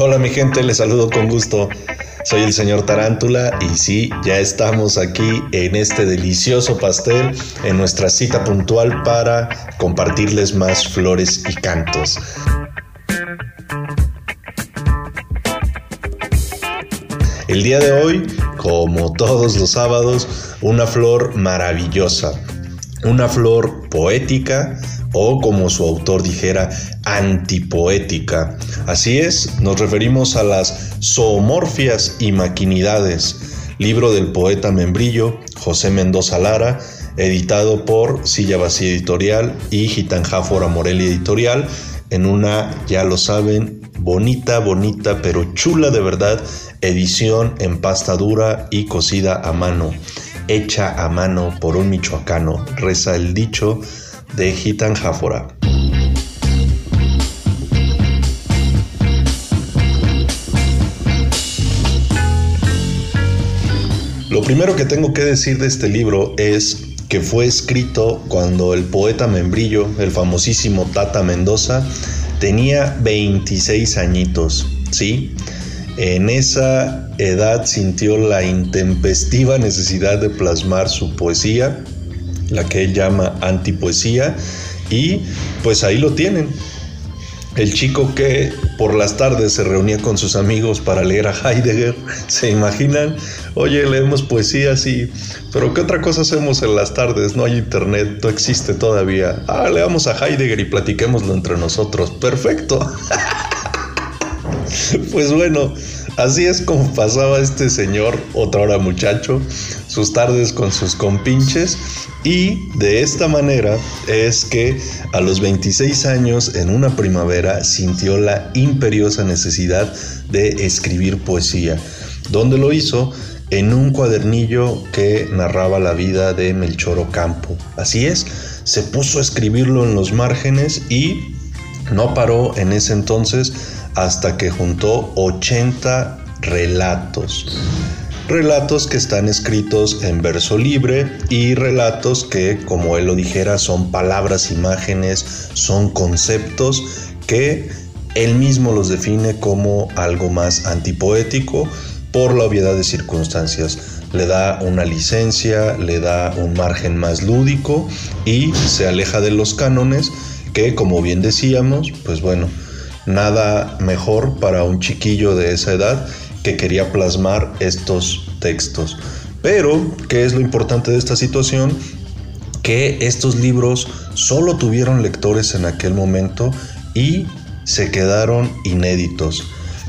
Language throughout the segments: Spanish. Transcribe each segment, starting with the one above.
Hola mi gente, les saludo con gusto. Soy el señor Tarántula y sí, ya estamos aquí en este delicioso pastel, en nuestra cita puntual para compartirles más flores y cantos. El día de hoy, como todos los sábados, una flor maravillosa, una flor poética o como su autor dijera, antipoética. Así es, nos referimos a las zoomorfias y maquinidades, libro del poeta membrillo José Mendoza Lara, editado por Silla Vacía Editorial y Gitanjáfora Morelia Editorial, en una, ya lo saben, bonita, bonita, pero chula de verdad, edición en pasta dura y cocida a mano, hecha a mano por un michoacano, reza el dicho de Gitanjáfora. Lo primero que tengo que decir de este libro es que fue escrito cuando el poeta membrillo, el famosísimo Tata Mendoza, tenía 26 añitos, ¿sí? En esa edad sintió la intempestiva necesidad de plasmar su poesía, la que él llama antipoesía, y pues ahí lo tienen, el chico que por las tardes se reunía con sus amigos para leer a Heidegger, ¿se imaginan? Oye, leemos poesía, sí, pero ¿qué otra cosa hacemos en las tardes? No hay internet, no existe todavía. Ah, leamos a Heidegger y platiquémoslo entre nosotros. Perfecto. pues bueno, así es como pasaba este señor, otra hora muchacho, sus tardes con sus compinches y de esta manera es que a los 26 años, en una primavera, sintió la imperiosa necesidad de escribir poesía. donde lo hizo? En un cuadernillo que narraba la vida de Melchor Ocampo. Así es, se puso a escribirlo en los márgenes y no paró en ese entonces hasta que juntó 80 relatos relatos que están escritos en verso libre y relatos que, como él lo dijera, son palabras, imágenes, son conceptos que él mismo los define como algo más antipoético por la obviedad de circunstancias. Le da una licencia, le da un margen más lúdico y se aleja de los cánones que, como bien decíamos, pues bueno, nada mejor para un chiquillo de esa edad que quería plasmar estos textos. Pero, ¿qué es lo importante de esta situación? Que estos libros solo tuvieron lectores en aquel momento y se quedaron inéditos.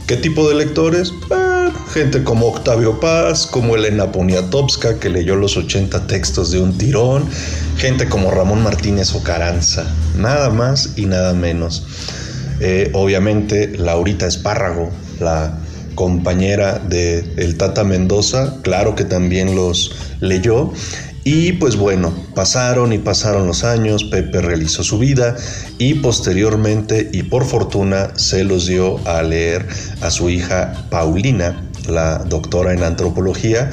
¿Qué tipo de lectores? Ah, gente como Octavio Paz, como Elena Poniatowska, que leyó los 80 textos de un tirón, gente como Ramón Martínez Ocaranza, nada más y nada menos. Eh, obviamente, Laurita Espárrago, la compañera de el Tata Mendoza, claro que también los leyó. Y pues bueno, pasaron y pasaron los años, Pepe realizó su vida y posteriormente y por fortuna se los dio a leer a su hija Paulina, la doctora en antropología,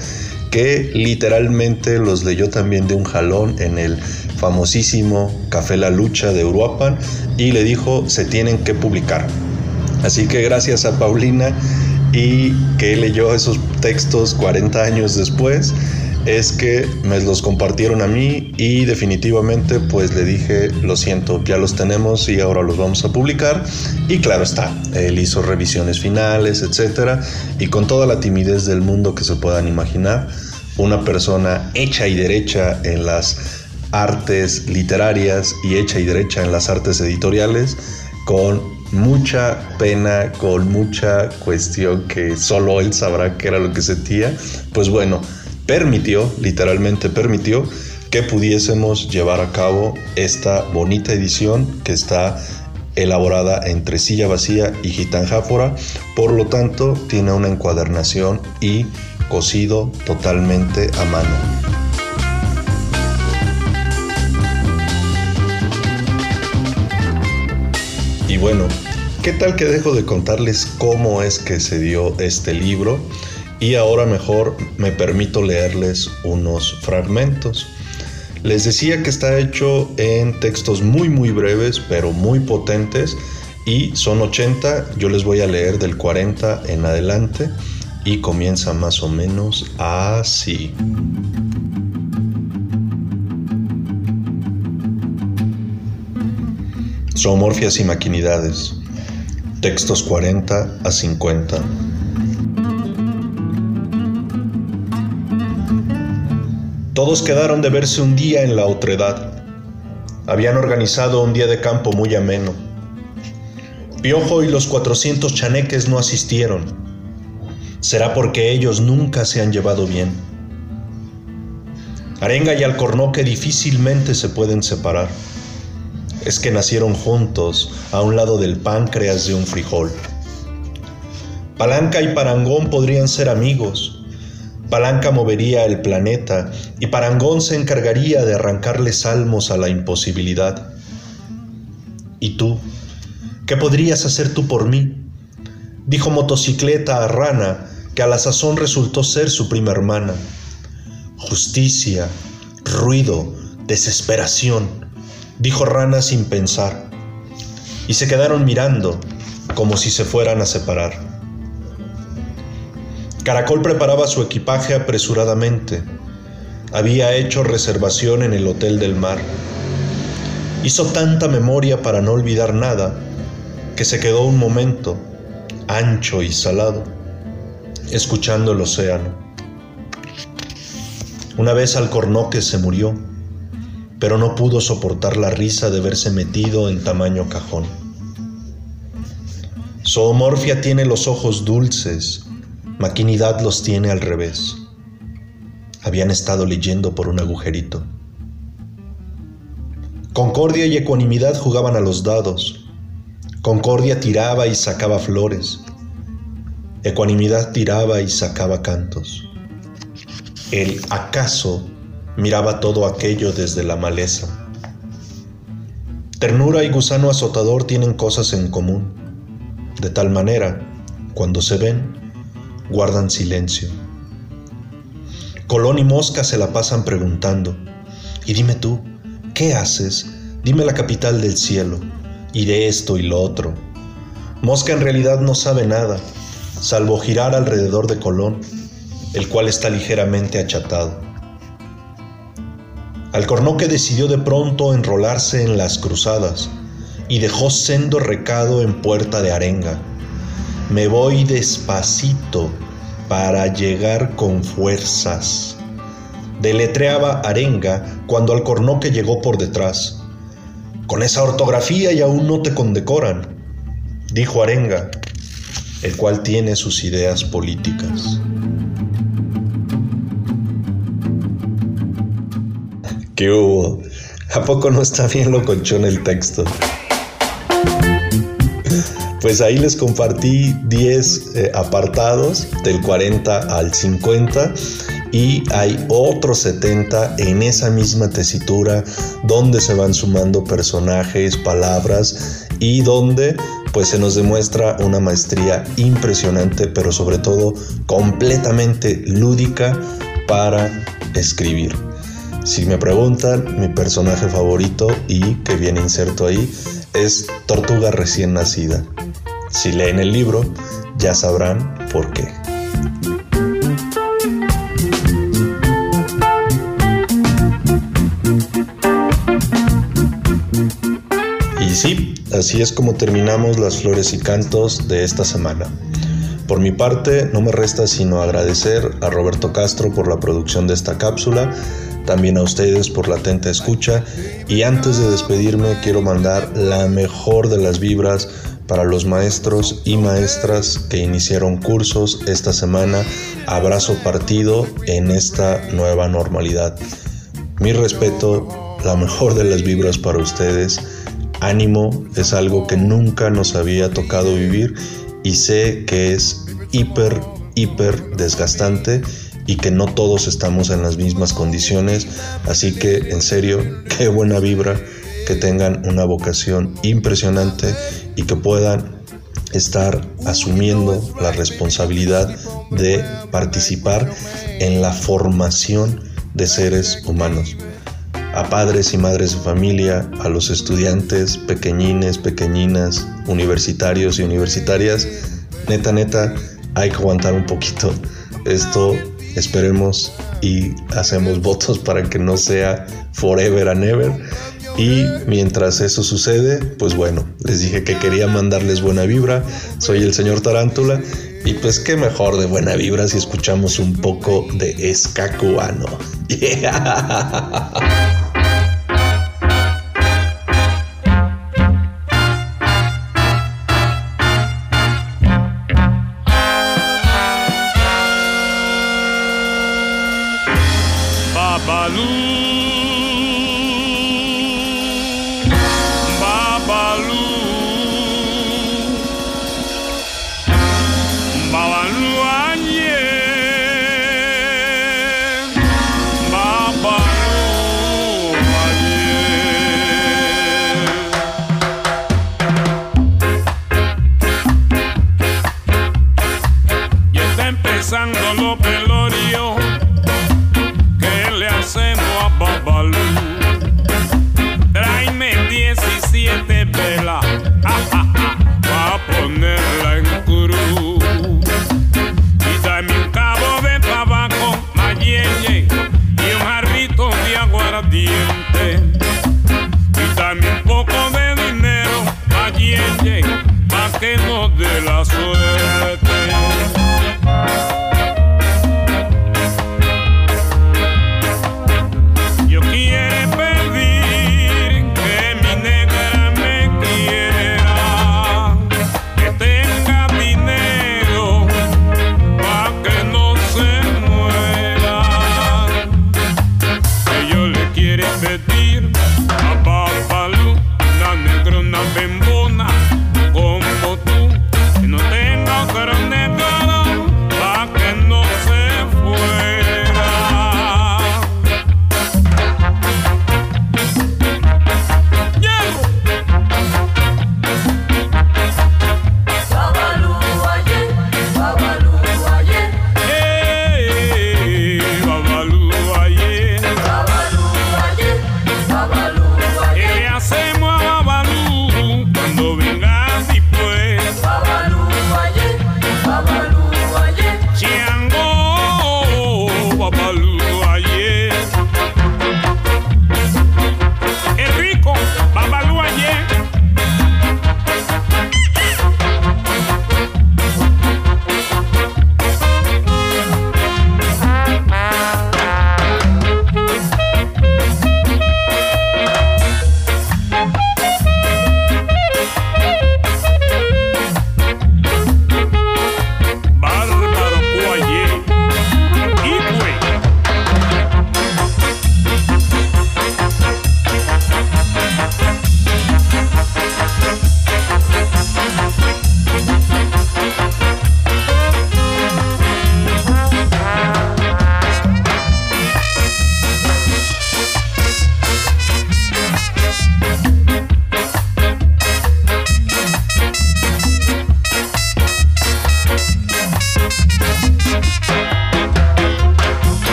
que literalmente los leyó también de un jalón en el famosísimo Café La Lucha de Uruapan y le dijo se tienen que publicar. Así que gracias a Paulina y que leyó esos textos 40 años después es que me los compartieron a mí y definitivamente pues le dije, lo siento, ya los tenemos y ahora los vamos a publicar. Y claro está, él hizo revisiones finales, etcétera, y con toda la timidez del mundo que se puedan imaginar, una persona hecha y derecha en las artes literarias y hecha y derecha en las artes editoriales, con mucha pena, con mucha cuestión que solo él sabrá qué era lo que sentía, pues bueno, permitió, literalmente permitió, que pudiésemos llevar a cabo esta bonita edición que está elaborada entre silla vacía y gitanjáfora, por lo tanto tiene una encuadernación y cosido totalmente a mano. Y bueno, ¿qué tal que dejo de contarles cómo es que se dio este libro? Y ahora mejor me permito leerles unos fragmentos. Les decía que está hecho en textos muy muy breves, pero muy potentes y son 80, yo les voy a leer del 40 en adelante y comienza más o menos así. Zoomorfias y maquinidades. Textos 40 a 50. Todos quedaron de verse un día en la otredad. Habían organizado un día de campo muy ameno. Piojo y los 400 chaneques no asistieron. Será porque ellos nunca se han llevado bien. Arenga y Alcornoque difícilmente se pueden separar es que nacieron juntos a un lado del páncreas de un frijol. Palanca y Parangón podrían ser amigos. Palanca movería el planeta y Parangón se encargaría de arrancarle salmos a la imposibilidad. ¿Y tú? ¿Qué podrías hacer tú por mí? Dijo motocicleta a Rana, que a la sazón resultó ser su prima hermana. Justicia, ruido, desesperación dijo Rana sin pensar, y se quedaron mirando como si se fueran a separar. Caracol preparaba su equipaje apresuradamente. Había hecho reservación en el Hotel del Mar. Hizo tanta memoria para no olvidar nada que se quedó un momento, ancho y salado, escuchando el océano. Una vez Alcornoque se murió pero no pudo soportar la risa de verse metido en tamaño cajón. Zoomorfia tiene los ojos dulces, Maquinidad los tiene al revés. Habían estado leyendo por un agujerito. Concordia y ecuanimidad jugaban a los dados. Concordia tiraba y sacaba flores. Ecuanimidad tiraba y sacaba cantos. El acaso miraba todo aquello desde la maleza. Ternura y gusano azotador tienen cosas en común, de tal manera, cuando se ven, guardan silencio. Colón y Mosca se la pasan preguntando, y dime tú, ¿qué haces? Dime la capital del cielo, y de esto y lo otro. Mosca en realidad no sabe nada, salvo girar alrededor de Colón, el cual está ligeramente achatado. Alcornoque decidió de pronto enrolarse en las cruzadas y dejó sendo recado en Puerta de Arenga. Me voy despacito para llegar con fuerzas. Deletreaba Arenga cuando Alcornoque llegó por detrás. Con esa ortografía y aún no te condecoran, dijo Arenga, el cual tiene sus ideas políticas. ¿Qué hubo? ¿A poco no está bien lo en el texto? Pues ahí les compartí 10 eh, apartados del 40 al 50 y hay otros 70 en esa misma tesitura donde se van sumando personajes, palabras y donde pues se nos demuestra una maestría impresionante pero sobre todo completamente lúdica para escribir. Si me preguntan, mi personaje favorito y que viene inserto ahí es Tortuga recién nacida. Si leen el libro, ya sabrán por qué. Y sí, así es como terminamos las flores y cantos de esta semana. Por mi parte, no me resta sino agradecer a Roberto Castro por la producción de esta cápsula, también a ustedes por la atenta escucha y antes de despedirme quiero mandar la mejor de las vibras para los maestros y maestras que iniciaron cursos esta semana. Abrazo partido en esta nueva normalidad. Mi respeto, la mejor de las vibras para ustedes. Ánimo es algo que nunca nos había tocado vivir y sé que es hiper, hiper desgastante y que no todos estamos en las mismas condiciones. Así que en serio, qué buena vibra, que tengan una vocación impresionante y que puedan estar asumiendo la responsabilidad de participar en la formación de seres humanos. a padres y madres de familia, a los estudiantes, pequeñines, pequeñinas, universitarios y universitarias. Neta, neta, hay que aguantar un poquito. Esto esperemos y hacemos votos para que no sea forever and ever. Y mientras eso sucede, pues bueno, les dije que quería mandarles buena vibra. Soy el señor Tarántula. Y pues qué mejor de buena vibra si escuchamos un poco de escacuano. Yeah.